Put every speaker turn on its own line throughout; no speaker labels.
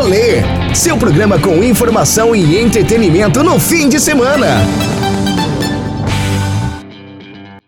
Rolê, seu programa com informação e entretenimento no fim de semana.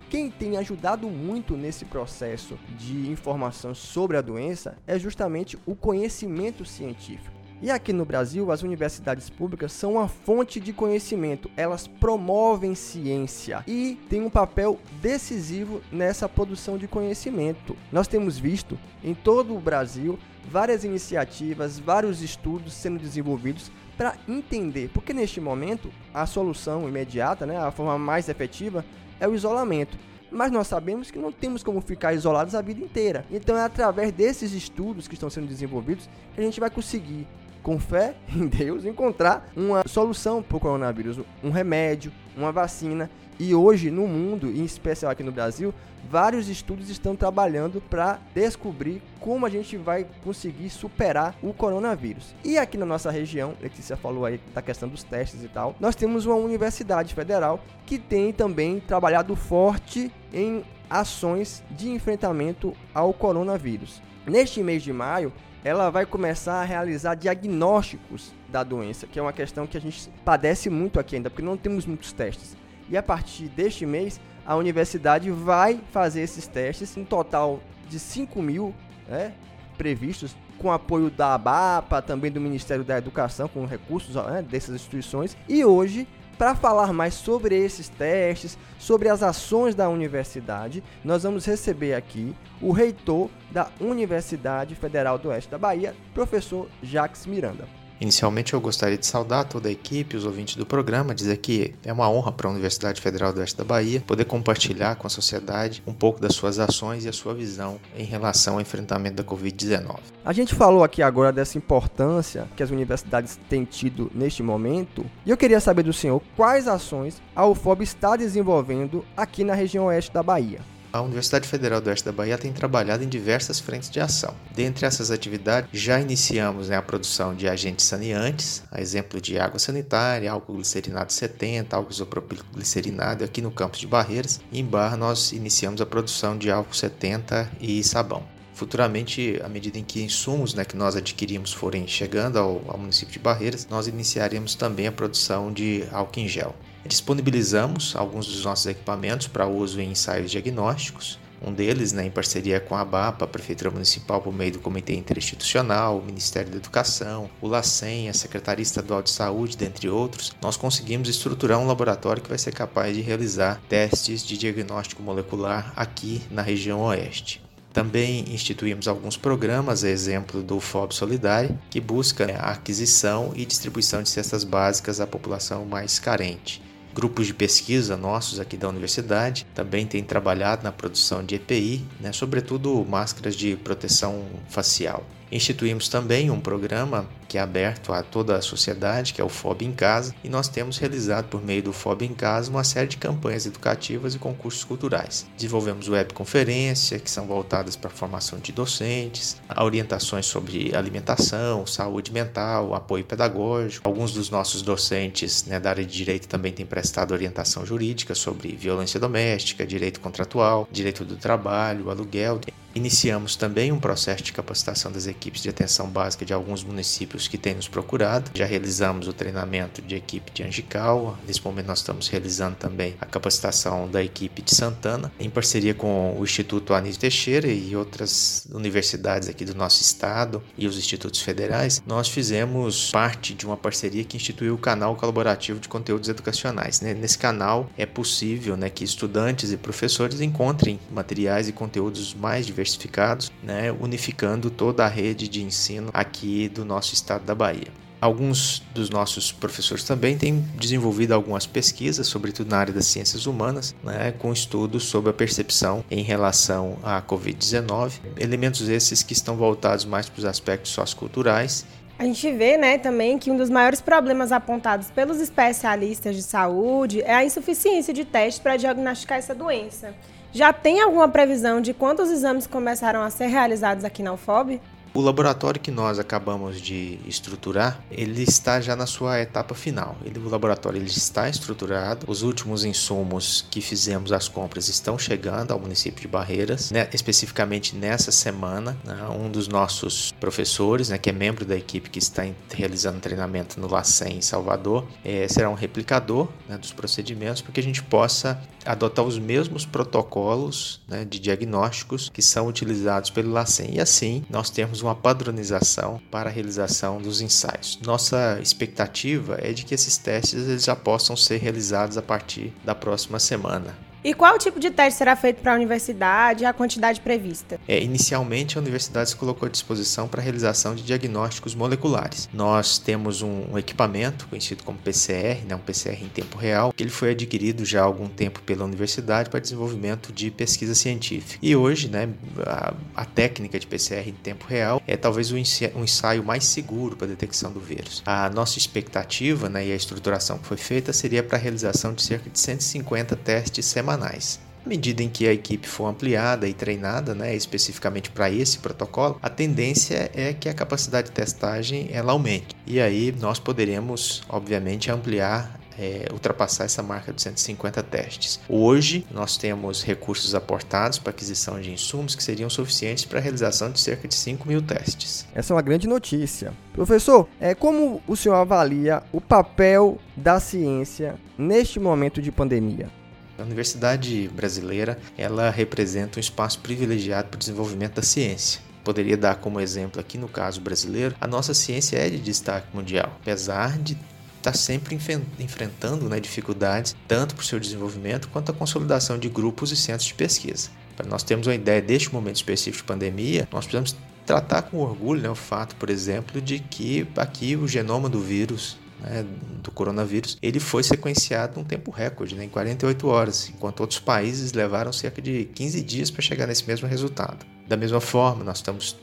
Quem tem ajudado muito nesse processo de informação sobre a doença é justamente o conhecimento científico. E aqui no Brasil, as universidades públicas são uma fonte de conhecimento, elas promovem ciência e têm um papel decisivo nessa produção de conhecimento. Nós temos visto em todo o Brasil várias iniciativas, vários estudos sendo desenvolvidos para entender, porque neste momento a solução imediata, né, a forma mais efetiva é o isolamento mas nós sabemos que não temos como ficar isolados a vida inteira. Então é através desses estudos que estão sendo desenvolvidos que a gente vai conseguir com fé em Deus, encontrar uma solução para o coronavírus, um remédio, uma vacina. E hoje, no mundo, em especial aqui no Brasil, vários estudos estão trabalhando para descobrir como a gente vai conseguir superar o coronavírus. E aqui na nossa região, Letícia falou aí da questão dos testes e tal, nós temos uma universidade federal que tem também trabalhado forte em ações de enfrentamento ao coronavírus. Neste mês de maio, ela vai começar a realizar diagnósticos da doença, que é uma questão que a gente padece muito aqui ainda, porque não temos muitos testes. E a partir deste mês, a universidade vai fazer esses testes, um total de 5 mil né, previstos, com apoio da ABAPA, também do Ministério da Educação, com recursos né, dessas instituições. E hoje para falar mais sobre esses testes, sobre as ações da universidade, nós vamos receber aqui o reitor da Universidade Federal do Oeste da Bahia, professor Jacques Miranda.
Inicialmente eu gostaria de saudar toda a equipe, os ouvintes do programa, dizer que é uma honra para a Universidade Federal do Oeste da Bahia poder compartilhar com a sociedade um pouco das suas ações e a sua visão em relação ao enfrentamento da Covid-19.
A gente falou aqui agora dessa importância que as universidades têm tido neste momento, e eu queria saber do senhor quais ações a UFOB está desenvolvendo aqui na região oeste da Bahia.
A Universidade Federal do Oeste da Bahia tem trabalhado em diversas frentes de ação. Dentre essas atividades, já iniciamos né, a produção de agentes saneantes, a exemplo de água sanitária, álcool glicerinado 70, álcool isopropílico glicerinado aqui no campus de Barreiras. Em Barra nós iniciamos a produção de álcool 70 e sabão. Futuramente, à medida em que insumos né, que nós adquirimos forem chegando ao, ao município de Barreiras, nós iniciaremos também a produção de álcool em gel. Disponibilizamos alguns dos nossos equipamentos para uso em ensaios diagnósticos, um deles, né, em parceria com a BAPA, a Prefeitura Municipal, por meio do Comitê Interinstitucional, o Ministério da Educação, o LACEN, a Secretaria Estadual de Saúde, dentre outros, nós conseguimos estruturar um laboratório que vai ser capaz de realizar testes de diagnóstico molecular aqui na região oeste. Também instituímos alguns programas, exemplo do FOB Solidário, que busca né, a aquisição e distribuição de cestas básicas à população mais carente. Grupos de pesquisa nossos aqui da universidade também têm trabalhado na produção de EPI, né, sobretudo máscaras de proteção facial. Instituímos também um programa que é aberto a toda a sociedade, que é o FOB em Casa, e nós temos realizado por meio do FOB em Casa uma série de campanhas educativas e concursos culturais. Desenvolvemos webconferência, que são voltadas para a formação de docentes, orientações sobre alimentação, saúde mental, apoio pedagógico. Alguns dos nossos docentes né, da área de direito também têm prestado orientação jurídica sobre violência doméstica, direito contratual, direito do trabalho, aluguel. Iniciamos também um processo de capacitação das equipes de atenção básica de alguns municípios que têm nos procurado. Já realizamos o treinamento de equipe de Angical. Nesse momento nós estamos realizando também a capacitação da equipe de Santana, em parceria com o Instituto Anísio Teixeira e outras universidades aqui do nosso estado e os institutos federais. Nós fizemos parte de uma parceria que instituiu o canal colaborativo de conteúdos educacionais. Né? Nesse canal é possível né, que estudantes e professores encontrem materiais e conteúdos mais diversos diversificados, né, unificando toda a rede de ensino aqui do nosso estado da Bahia. Alguns dos nossos professores também têm desenvolvido algumas pesquisas, sobretudo na área das ciências humanas, né, com estudos sobre a percepção em relação à Covid-19, elementos esses que estão voltados mais para os aspectos socioculturais
a gente vê, né, também que um dos maiores problemas apontados pelos especialistas de saúde é a insuficiência de testes para diagnosticar essa doença. Já tem alguma previsão de quantos exames começaram a ser realizados aqui na UFOB?
O laboratório que nós acabamos de estruturar, ele está já na sua etapa final. Ele, o laboratório ele está estruturado, os últimos insumos que fizemos as compras estão chegando ao município de Barreiras, né, especificamente nessa semana. Né, um dos nossos professores, né, que é membro da equipe que está realizando treinamento no LACEN em Salvador, é, será um replicador né, dos procedimentos para que a gente possa adotar os mesmos protocolos né, de diagnósticos que são utilizados pelo LACEN. E assim nós temos uma padronização para a realização dos ensaios. Nossa expectativa é de que esses testes eles já possam ser realizados a partir da próxima semana.
E qual tipo de teste será feito para a universidade e a quantidade prevista?
É, inicialmente, a universidade se colocou à disposição para a realização de diagnósticos moleculares. Nós temos um, um, equipamento conhecido como PCR, né, um PCR em tempo real, que ele foi adquirido já há algum tempo pela universidade para desenvolvimento de pesquisa científica. E hoje, né, a, a técnica de PCR em tempo real é talvez o um ensaio mais seguro para a detecção do vírus. A nossa expectativa né, e a estruturação que foi feita seria para a realização de cerca de 150 testes semanais semanais. À medida em que a equipe for ampliada e treinada, né, especificamente para esse protocolo, a tendência é que a capacidade de testagem ela aumente. E aí nós poderemos, obviamente, ampliar é, ultrapassar essa marca de 150 testes. Hoje, nós temos recursos aportados para aquisição de insumos que seriam suficientes para a realização de cerca de 5 mil testes.
Essa é uma grande notícia. Professor, é, como o senhor avalia o papel da ciência neste momento de pandemia?
A Universidade Brasileira, ela representa um espaço privilegiado para o desenvolvimento da ciência. Poderia dar como exemplo aqui no caso brasileiro, a nossa ciência é de destaque mundial, apesar de estar sempre enfrentando né, dificuldades, tanto para o seu desenvolvimento quanto a consolidação de grupos e centros de pesquisa. Para nós termos uma ideia deste momento específico de pandemia, nós precisamos tratar com orgulho né, o fato, por exemplo, de que aqui o genoma do vírus né, do coronavírus, ele foi sequenciado num tempo recorde, né, em 48 horas, enquanto outros países levaram cerca de 15 dias para chegar nesse mesmo resultado. Da mesma forma, nós estamos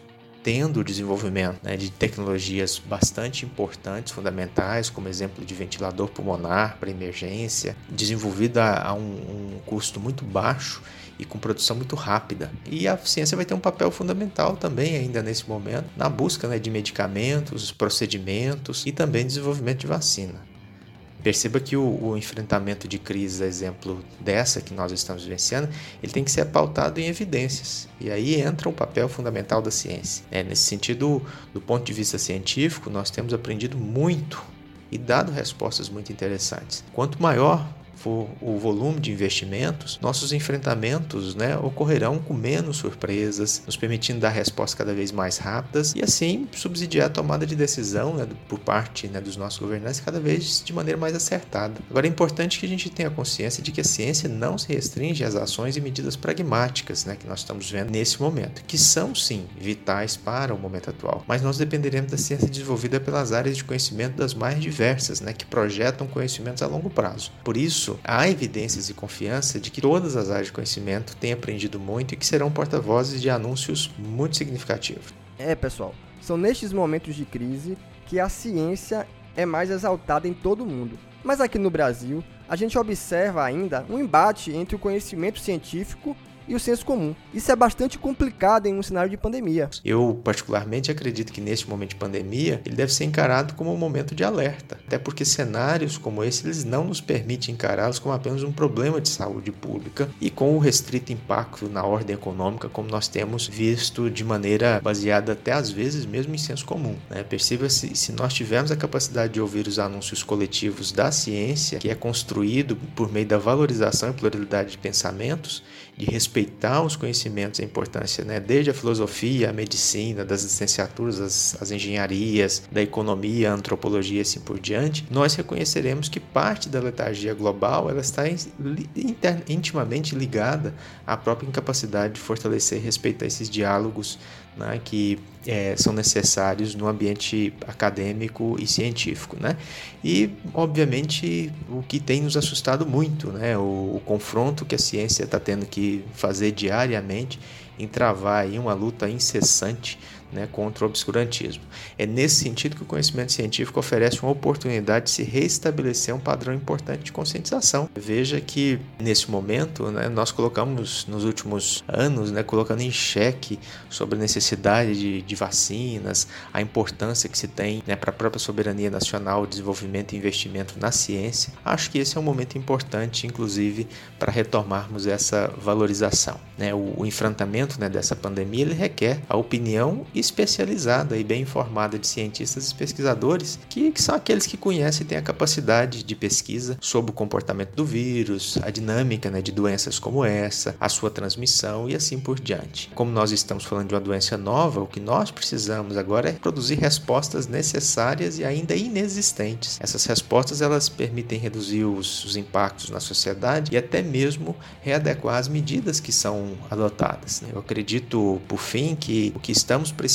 tendo o desenvolvimento né, de tecnologias bastante importantes, fundamentais, como exemplo de ventilador pulmonar para emergência, desenvolvida a um, um custo muito baixo e com produção muito rápida. E a ciência vai ter um papel fundamental também ainda nesse momento na busca né, de medicamentos, procedimentos e também desenvolvimento de vacina. Perceba que o, o, enfrentamento de crise, exemplo dessa que nós estamos vivenciando, ele tem que ser pautado em evidências. E aí entra o papel fundamental da ciência. É, nesse sentido, do ponto de vista científico, nós temos aprendido muito e dado respostas muito interessantes. Quanto maior for o volume de investimentos, nossos enfrentamentos né, ocorrerão com menos surpresas, nos permitindo dar respostas cada vez mais rápidas e assim subsidiar a tomada de decisão né, por parte né, dos nossos governantes cada vez de maneira mais acertada. Agora é importante que a gente tenha consciência de que a ciência não se restringe às ações e medidas pragmáticas né, que nós estamos vendo nesse momento, que são sim vitais para o momento atual, mas nós dependeremos da ciência desenvolvida pelas áreas de conhecimento das mais diversas, né, que projetam conhecimentos a longo prazo. Por isso, isso, há evidências e confiança de que todas as áreas de conhecimento têm aprendido muito e que serão porta-vozes de anúncios muito significativos.
É, pessoal, são nestes momentos de crise que a ciência é mais exaltada em todo o mundo. Mas aqui no Brasil, a gente observa ainda um embate entre o conhecimento científico e o senso comum. Isso é bastante complicado em um cenário de pandemia.
Eu, particularmente, acredito que neste momento de pandemia, ele deve ser encarado como um momento de alerta. Até porque cenários como esse, eles não nos permitem encará-los como apenas um problema de saúde pública e com o restrito impacto na ordem econômica, como nós temos visto de maneira baseada até às vezes mesmo em senso comum. Né? Perceba-se, se nós tivermos a capacidade de ouvir os anúncios coletivos da ciência, que é construído por meio da valorização e pluralidade de pensamentos, de respeitar os conhecimentos, a importância, né, desde a filosofia, a medicina, das licenciaturas, as, as engenharias, da economia, a antropologia e assim por diante, nós reconheceremos que parte da letargia global ela está intimamente ligada à própria incapacidade de fortalecer e respeitar esses diálogos né, que é, são necessários no ambiente acadêmico e científico. Né? E, obviamente, o que tem nos assustado muito, né, o, o confronto que a ciência está tendo que fazer diariamente em travar aí uma luta incessante né, contra o obscurantismo. É nesse sentido que o conhecimento científico oferece uma oportunidade de se restabelecer um padrão importante de conscientização. Veja que nesse momento né, nós colocamos nos últimos anos, né, colocando em xeque sobre a necessidade de, de vacinas, a importância que se tem né, para a própria soberania nacional, desenvolvimento e investimento na ciência. Acho que esse é um momento importante, inclusive, para retomarmos essa valorização. Né? O, o enfrentamento né, dessa pandemia ele requer a opinião especializada e bem informada de cientistas e pesquisadores, que, que são aqueles que conhecem e têm a capacidade de pesquisa sobre o comportamento do vírus, a dinâmica né, de doenças como essa, a sua transmissão e assim por diante. Como nós estamos falando de uma doença nova, o que nós precisamos agora é produzir respostas necessárias e ainda inexistentes. Essas respostas elas permitem reduzir os, os impactos na sociedade e até mesmo readequar as medidas que são adotadas. Né? Eu acredito, por fim, que o que estamos precisando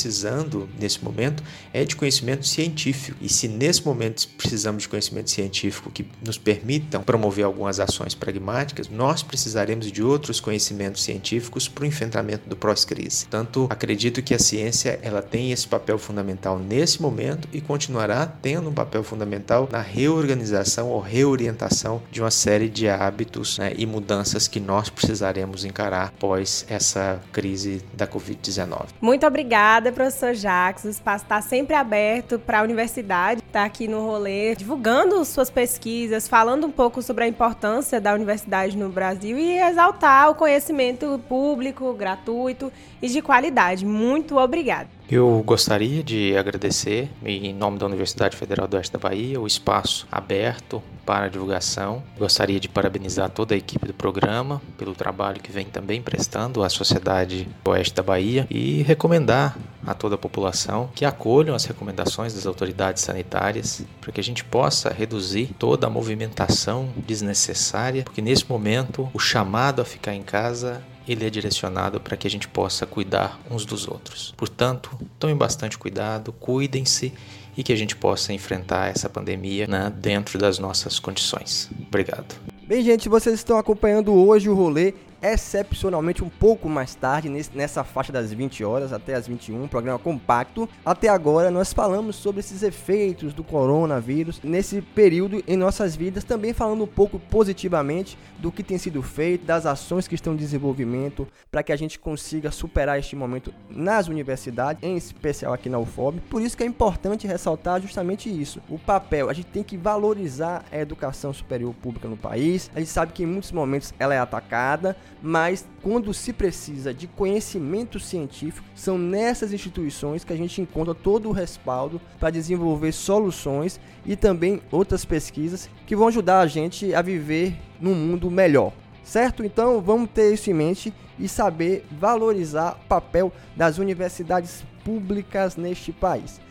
nesse momento é de conhecimento científico. E se nesse momento precisamos de conhecimento científico que nos permitam promover algumas ações pragmáticas, nós precisaremos de outros conhecimentos científicos para o enfrentamento do pós-crise. Tanto acredito que a ciência ela tem esse papel fundamental nesse momento e continuará tendo um papel fundamental na reorganização ou reorientação de uma série de hábitos né, e mudanças que nós precisaremos encarar após essa crise da Covid-19.
Muito obrigada, professor Jacques. O espaço está sempre aberto para a universidade estar tá aqui no rolê, divulgando suas pesquisas, falando um pouco sobre a importância da universidade no Brasil e exaltar o conhecimento público, gratuito e de qualidade. Muito obrigada.
Eu gostaria de agradecer, em nome da Universidade Federal do Oeste da Bahia, o espaço aberto para divulgação. Gostaria de parabenizar toda a equipe do programa pelo trabalho que vem também prestando à sociedade do Oeste da Bahia e recomendar a toda a população que acolham as recomendações das autoridades sanitárias para que a gente possa reduzir toda a movimentação desnecessária, porque nesse momento o chamado a ficar em casa ele é direcionado para que a gente possa cuidar uns dos outros. Portanto, tomem bastante cuidado, cuidem-se e que a gente possa enfrentar essa pandemia né, dentro das nossas condições. Obrigado.
Bem, gente, vocês estão acompanhando hoje o rolê excepcionalmente um pouco mais tarde, nessa faixa das 20 horas até as 21, programa compacto. Até agora nós falamos sobre esses efeitos do coronavírus nesse período em nossas vidas, também falando um pouco positivamente do que tem sido feito, das ações que estão em desenvolvimento para que a gente consiga superar este momento nas universidades, em especial aqui na UFOB. Por isso que é importante ressaltar justamente isso, o papel. A gente tem que valorizar a educação superior pública no país. A gente sabe que em muitos momentos ela é atacada, mas quando se precisa de conhecimento científico, são nessas instituições que a gente encontra todo o respaldo para desenvolver soluções e também outras pesquisas que vão ajudar a gente a viver num mundo melhor. Certo? Então vamos ter isso em mente e saber valorizar o papel das universidades públicas neste país.